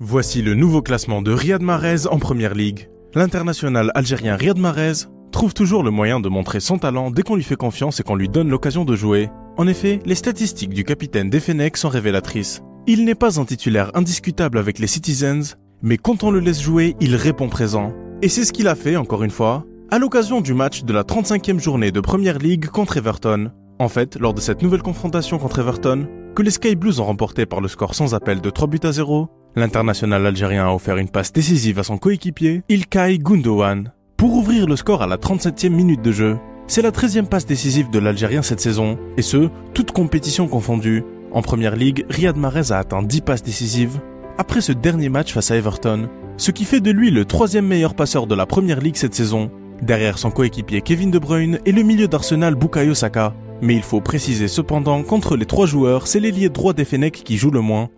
Voici le nouveau classement de Riyad Mahrez en Première Ligue. L'international algérien Riyad Mahrez trouve toujours le moyen de montrer son talent dès qu'on lui fait confiance et qu'on lui donne l'occasion de jouer. En effet, les statistiques du capitaine d'Efenec sont révélatrices. Il n'est pas un titulaire indiscutable avec les Citizens, mais quand on le laisse jouer, il répond présent. Et c'est ce qu'il a fait encore une fois, à l'occasion du match de la 35e journée de Première Ligue contre Everton. En fait, lors de cette nouvelle confrontation contre Everton, que les Sky Blues ont remporté par le score sans appel de 3 buts à 0, L'international algérien a offert une passe décisive à son coéquipier, Ilkay Gundogan, pour ouvrir le score à la 37e minute de jeu. C'est la 13e passe décisive de l'Algérien cette saison, et ce, toute compétition confondue. En première ligue, Riyad Mahrez a atteint 10 passes décisives, après ce dernier match face à Everton, ce qui fait de lui le troisième meilleur passeur de la première ligue cette saison, derrière son coéquipier Kevin De Bruyne et le milieu d'Arsenal Bukayo Saka. Mais il faut préciser cependant qu'entre les trois joueurs, c'est l'ailier droit d'Efenec qui joue le moins,